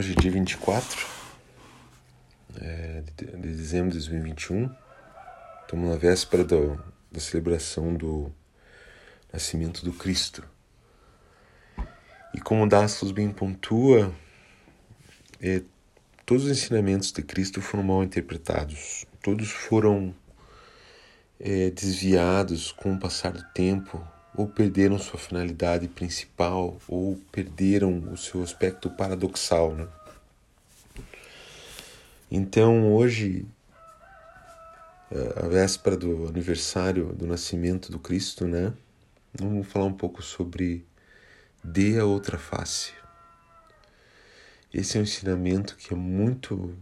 Hoje é dia 24 é, de, de dezembro de 2021. Estamos na véspera do, da celebração do nascimento do Cristo. E como Dastos bem pontua, é, todos os ensinamentos de Cristo foram mal interpretados. Todos foram é, desviados com o passar do tempo ou perderam sua finalidade principal ou perderam o seu aspecto paradoxal, né? Então, hoje, a véspera do aniversário do nascimento do Cristo, né? Vamos falar um pouco sobre dê a outra face. Esse é um ensinamento que é muito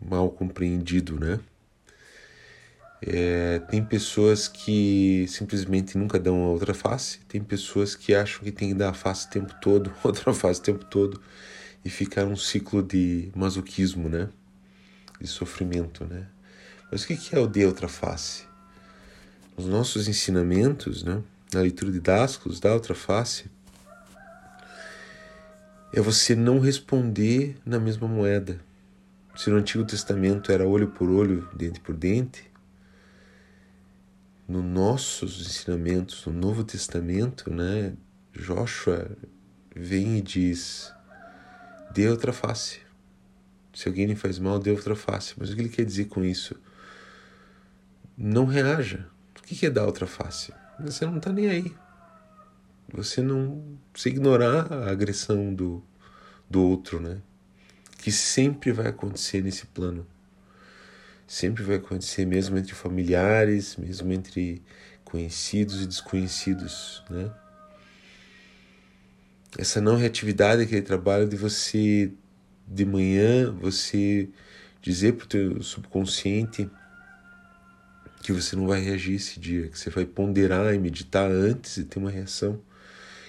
mal compreendido, né? É, tem pessoas que simplesmente nunca dão a outra face, tem pessoas que acham que tem que dar a face o tempo todo, outra face o tempo todo, e ficar um ciclo de masoquismo, né? De sofrimento, né? Mas o que é o de outra face? Os nossos ensinamentos, né? Na leitura de Dascos, da outra face, é você não responder na mesma moeda. Se no Antigo Testamento era olho por olho, dente por dente, nos nossos ensinamentos, no Novo Testamento, né, Joshua vem e diz: dê outra face. Se alguém lhe faz mal, dê outra face. Mas o que ele quer dizer com isso? Não reaja. O que é dar outra face? Você não está nem aí. Você não. Você ignorar a agressão do, do outro, né? Que sempre vai acontecer nesse plano sempre vai acontecer, mesmo entre familiares, mesmo entre conhecidos e desconhecidos, né? Essa não reatividade, aquele trabalho de você de manhã, você dizer para o teu subconsciente que você não vai reagir esse dia, que você vai ponderar e meditar antes e ter uma reação.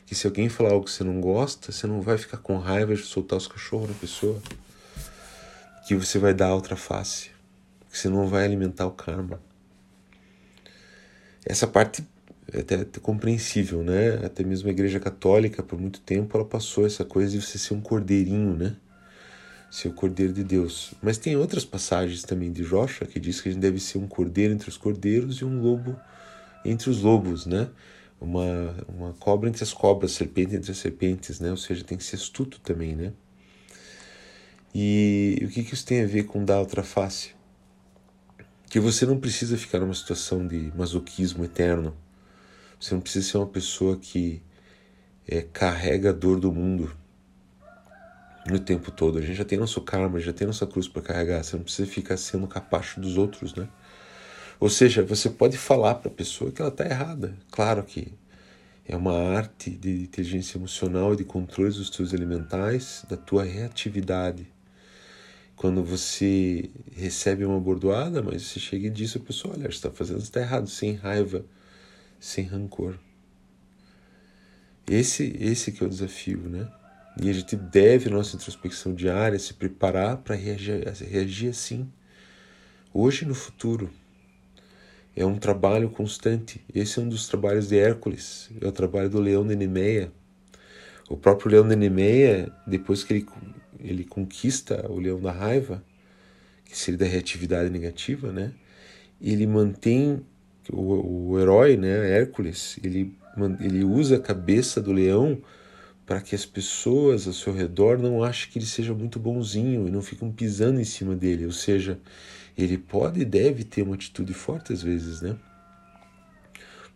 Que se alguém falar algo que você não gosta, você não vai ficar com raiva de soltar os cachorros na pessoa. Que você vai dar outra face porque não vai alimentar o karma. Essa parte é até, até compreensível, né? Até mesmo a Igreja Católica, por muito tempo, ela passou essa coisa de você ser um cordeirinho, né? Ser o cordeiro de Deus. Mas tem outras passagens também de Joshua que diz que a gente deve ser um cordeiro entre os cordeiros e um lobo entre os lobos, né? Uma, uma cobra entre as cobras, serpente entre as serpentes, né? Ou seja, tem que ser astuto também, né? E o que, que isso tem a ver com dar outra face? Que você não precisa ficar numa situação de masoquismo eterno. Você não precisa ser uma pessoa que é, carrega a dor do mundo no tempo todo. A gente já tem nosso karma, já tem nossa cruz para carregar. Você não precisa ficar sendo capacho dos outros, né? Ou seja, você pode falar para a pessoa que ela está errada. Claro que é uma arte de inteligência emocional e de controle dos teus elementais, da tua reatividade quando você recebe uma bordoada, mas você chega e diz a pessoa, olha, está fazendo está errado, sem raiva, sem rancor. Esse, esse que é o desafio, né? E a gente deve, nossa introspecção diária, se preparar para reagir, reagir assim, hoje e no futuro. É um trabalho constante. Esse é um dos trabalhos de Hércules, é o trabalho do leão de Nemeia. O próprio leão de Nemeia, depois que ele ele conquista o leão da raiva, que seria da reatividade negativa, né? Ele mantém o, o herói, né, Hércules, ele, ele usa a cabeça do leão para que as pessoas ao seu redor não achem que ele seja muito bonzinho e não ficam pisando em cima dele. Ou seja, ele pode e deve ter uma atitude forte às vezes, né?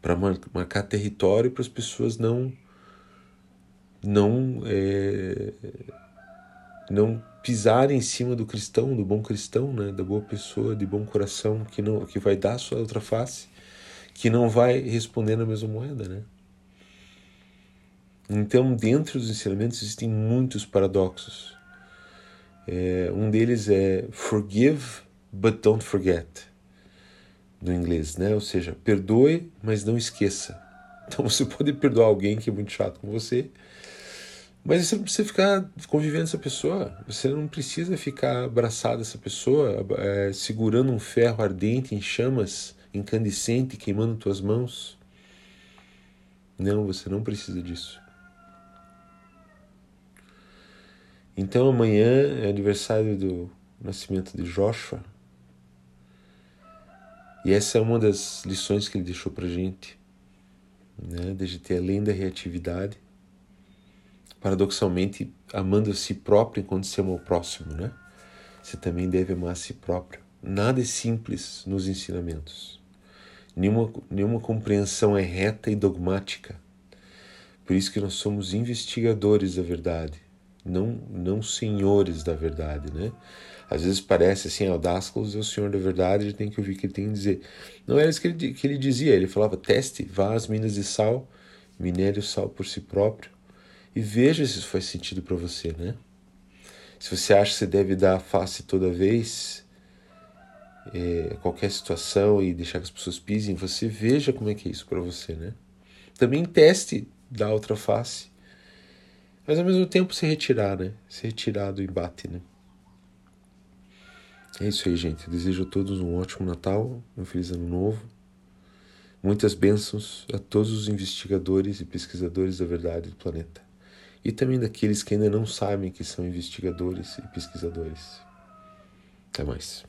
Para marcar território para as pessoas não não é, não pisar em cima do cristão, do bom cristão, né, da boa pessoa, de bom coração, que não que vai dar a sua outra face, que não vai responder na mesma moeda, né? Então, dentro dos ensinamentos existem muitos paradoxos. É, um deles é forgive but don't forget, no inglês, né? Ou seja, perdoe, mas não esqueça. Então você pode perdoar alguém que é muito chato com você, mas você não precisa ficar convivendo com essa pessoa. Você não precisa ficar abraçado essa pessoa, é, segurando um ferro ardente em chamas, incandescente, queimando tuas mãos. Não, você não precisa disso. Então amanhã é aniversário do nascimento de Joshua. E essa é uma das lições que ele deixou para gente, né? ter além da reatividade, paradoxalmente amando a si próprio enquanto se ama o próximo, né? Você também deve amar a si próprio. Nada é simples nos ensinamentos. Nenhuma, nenhuma compreensão é reta e dogmática. Por isso que nós somos investigadores da verdade, não, não senhores da verdade, né? Às vezes parece assim, o Dascals é o senhor da verdade, a tem que ouvir o que ele tem que dizer. Não era isso que ele, que ele dizia, ele falava, teste, vá às minas de sal, minere o sal por si próprio e veja se isso faz sentido para você, né? Se você acha que você deve dar a face toda vez, é, qualquer situação e deixar que as pessoas pisem, você veja como é que é isso para você, né? Também teste dar outra face, mas ao mesmo tempo se retirar, né? Se retirar do embate, né? É isso aí, gente. Eu desejo a todos um ótimo Natal, um feliz ano novo. Muitas bênçãos a todos os investigadores e pesquisadores da verdade do planeta. E também daqueles que ainda não sabem que são investigadores e pesquisadores. Até mais.